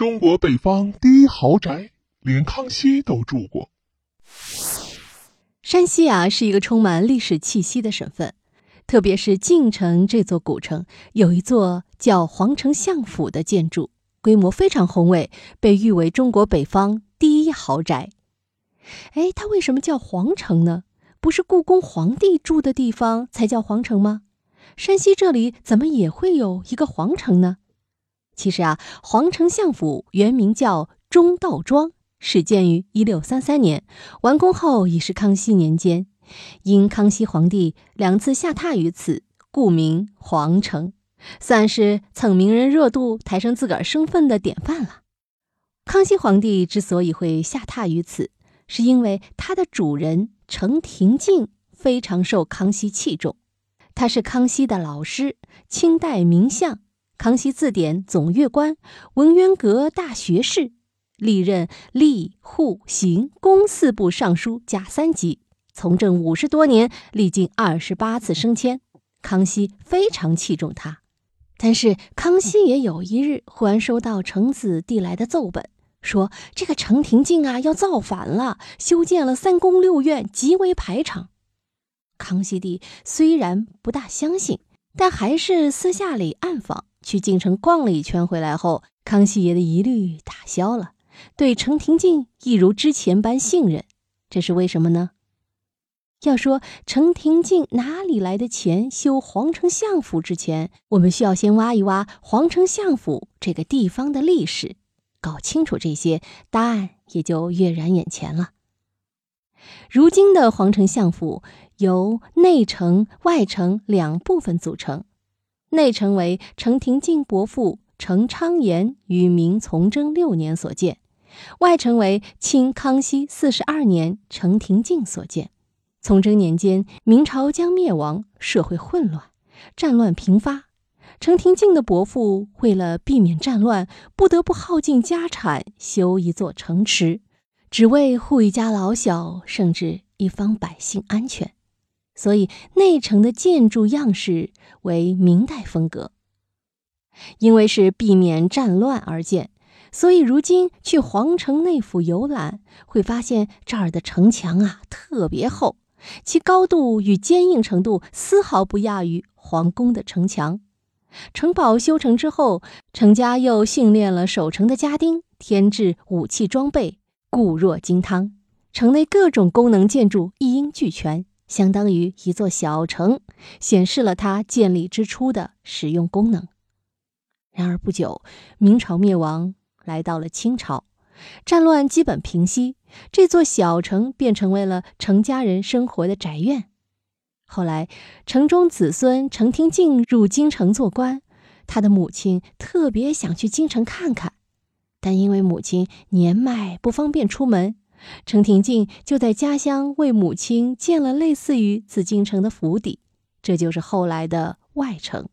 中国北方第一豪宅，连康熙都住过。山西啊，是一个充满历史气息的省份，特别是晋城这座古城，有一座叫皇城相府的建筑，规模非常宏伟，被誉为中国北方第一豪宅。哎，它为什么叫皇城呢？不是故宫皇帝住的地方才叫皇城吗？山西这里怎么也会有一个皇城呢？其实啊，皇城相府原名叫中道庄，始建于一六三三年，完工后已是康熙年间。因康熙皇帝两次下榻于此，故名皇城，算是蹭名人热度、抬升自个儿身份的典范了。康熙皇帝之所以会下榻于此，是因为他的主人程廷敬非常受康熙器重，他是康熙的老师，清代名相。康熙字典总阅官、文渊阁大学士，历任吏、户、刑、工四部尚书加三级，从政五十多年，历经二十八次升迁。康熙非常器重他，但是康熙也有一日忽然收到程子递来的奏本，说这个程廷敬啊要造反了，修建了三宫六院，极为排场。康熙帝虽然不大相信，但还是私下里暗访。去京城逛了一圈，回来后，康熙爷的疑虑打消了，对程廷敬一如之前般信任。这是为什么呢？要说程廷敬哪里来的钱修皇城相府之前，我们需要先挖一挖皇城相府这个地方的历史，搞清楚这些，答案也就跃然眼前了。如今的皇城相府由内城、外城两部分组成。内城为程廷敬伯父程昌言于明崇祯六年所建，外城为清康熙四十二年程廷敬所建。崇祯年间，明朝将灭亡，社会混乱，战乱频发。程廷敬的伯父为了避免战乱，不得不耗尽家产修一座城池，只为护一家老小，甚至一方百姓安全。所以内城的建筑样式为明代风格。因为是避免战乱而建，所以如今去皇城内府游览，会发现这儿的城墙啊特别厚，其高度与坚硬程度丝毫不亚于皇宫的城墙。城堡修成之后，程家又训练了守城的家丁，添置武器装备，固若金汤。城内各种功能建筑一应俱全。相当于一座小城，显示了它建立之初的实用功能。然而不久，明朝灭亡，来到了清朝，战乱基本平息，这座小城便成为了程家人生活的宅院。后来，城中子孙程廷敬入京城做官，他的母亲特别想去京城看看，但因为母亲年迈不方便出门。程廷敬就在家乡为母亲建了类似于紫禁城的府邸，这就是后来的外城。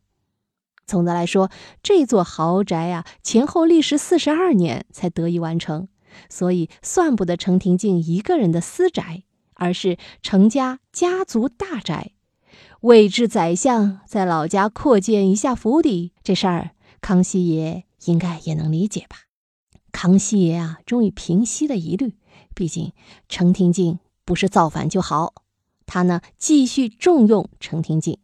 总的来说，这座豪宅啊，前后历时四十二年才得以完成，所以算不得程廷敬一个人的私宅，而是程家家族大宅。位置宰相在老家扩建一下府邸，这事儿康熙爷应该也能理解吧？康熙爷啊，终于平息了疑虑。毕竟，程廷敬不是造反就好，他呢继续重用程廷敬。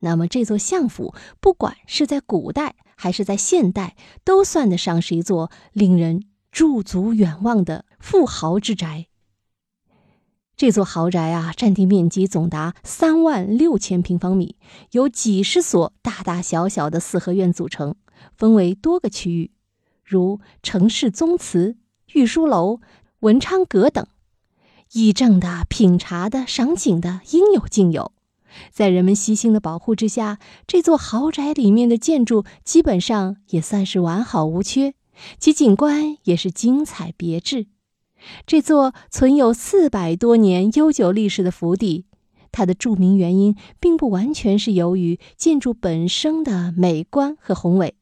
那么这座相府，不管是在古代还是在现代，都算得上是一座令人驻足远望的富豪之宅。这座豪宅啊，占地面积总达三万六千平方米，由几十所大大小小的四合院组成，分为多个区域，如城市宗祠、御书楼。文昌阁等，议政的、品茶的、赏景的，应有尽有。在人们悉心的保护之下，这座豪宅里面的建筑基本上也算是完好无缺，其景观也是精彩别致。这座存有四百多年悠久历史的府邸，它的著名原因并不完全是由于建筑本身的美观和宏伟。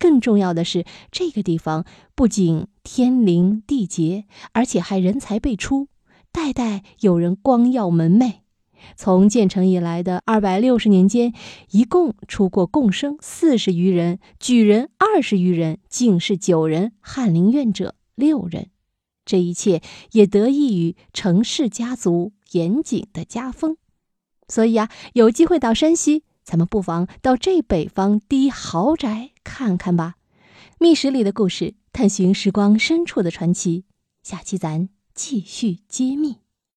更重要的是，这个地方不仅天灵地杰，而且还人才辈出，代代有人光耀门楣。从建成以来的二百六十年间，一共出过贡生四十余人，举人二十余人，进士九人，翰林院者六人。这一切也得益于程氏家族严谨的家风。所以啊，有机会到山西，咱们不妨到这北方第一豪宅看看吧。密室里的故事，探寻时光深处的传奇。下期咱继续揭秘。